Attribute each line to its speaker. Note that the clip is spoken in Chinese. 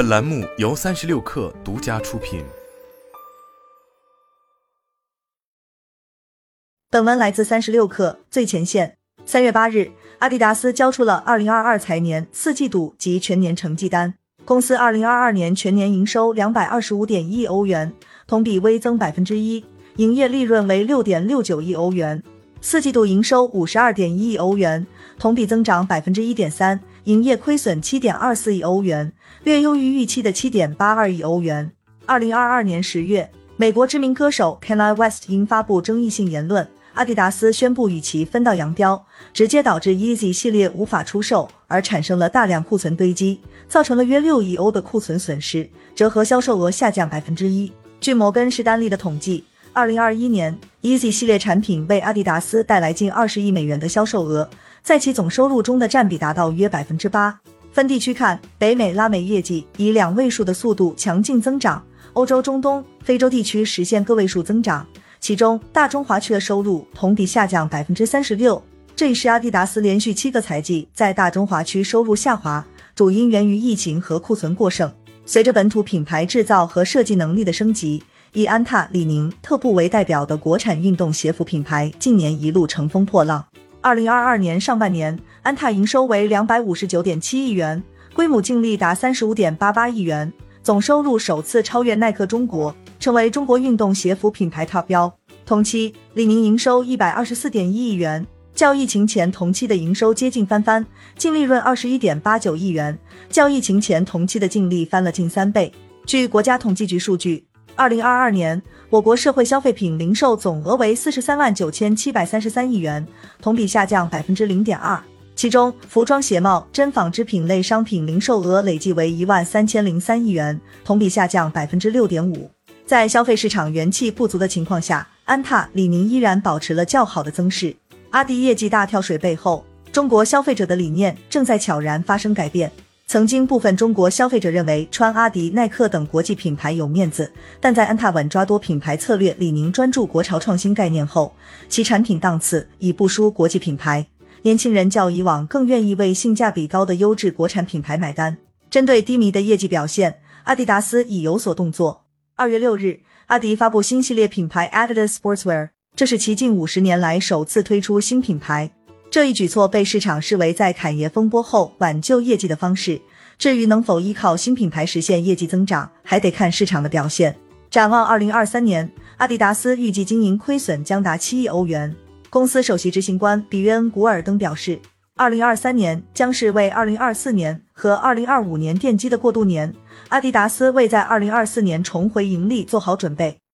Speaker 1: 本栏目由三十六氪独家出品。
Speaker 2: 本文来自三十六氪最前线。三月八日，阿迪达斯交出了二零二二财年四季度及全年成绩单。公司二零二二年全年营收两百二十五点一亿欧元，同比微增百分之一，营业利润为六点六九亿欧元。四季度营收五十二点一亿欧元，同比增长百分之一点三，营业亏损七点二四亿欧元，略优于预期的七点八二亿欧元。二零二二年十月，美国知名歌手 Kanye West 因发布争议性言论。阿迪达斯宣布与其分道扬镳，直接导致 Easy 系列无法出售，而产生了大量库存堆积，造成了约六亿欧的库存损失，折合销售额下降百分之一。据摩根士丹利的统计，二零二一年，Easy 系列产品为阿迪达斯带来近二十亿美元的销售额，在其总收入中的占比达到约百分之八。分地区看，北美、拉美业绩以两位数的速度强劲增长，欧洲、中东、非洲地区实现个位数增长。其中，大中华区的收入同比下降百分之三十六，这也是阿迪达斯连续七个财季在大中华区收入下滑，主因源于疫情和库存过剩。随着本土品牌制造和设计能力的升级，以安踏、李宁、特步为代表的国产运动鞋服品牌近年一路乘风破浪。二零二二年上半年，安踏营收为两百五十九点七亿元，规模净利达三十五点八八亿元，总收入首次超越耐克中国。成为中国运动鞋服品牌 TOP 标。同期，李宁营收一百二十四点一亿元，较疫情前同期的营收接近翻番，净利润二十一点八九亿元，较疫情前同期的净利翻了近三倍。据国家统计局数据，二零二二年我国社会消费品零售总额为四十三万九千七百三十三亿元，同比下降百分之零点二。其中，服装鞋帽、真纺织品类商品零售额累计为一万三千零三亿元，同比下降百分之六点五。在消费市场元气不足的情况下，安踏、李宁依然保持了较好的增势。阿迪业绩大跳水背后，中国消费者的理念正在悄然发生改变。曾经部分中国消费者认为穿阿迪、耐克等国际品牌有面子，但在安踏稳抓多品牌策略，李宁专注国潮创新概念后，其产品档次已不输国际品牌。年轻人较以往更愿意为性价比高的优质国产品牌买单。针对低迷的业绩表现，阿迪达斯已有所动作。二月六日，阿迪发布新系列品牌 Adidas Sportswear，这是其近五十年来首次推出新品牌。这一举措被市场视为在侃爷风波后挽救业绩的方式。至于能否依靠新品牌实现业绩增长，还得看市场的表现。展望二零二三年，阿迪达斯预计经营亏损将达七亿欧元。公司首席执行官比约恩·古尔登表示，二零二三年将是为二零二四年和二零二五年奠基的过渡年。阿迪达斯为在二零二四年重回盈利做好准备。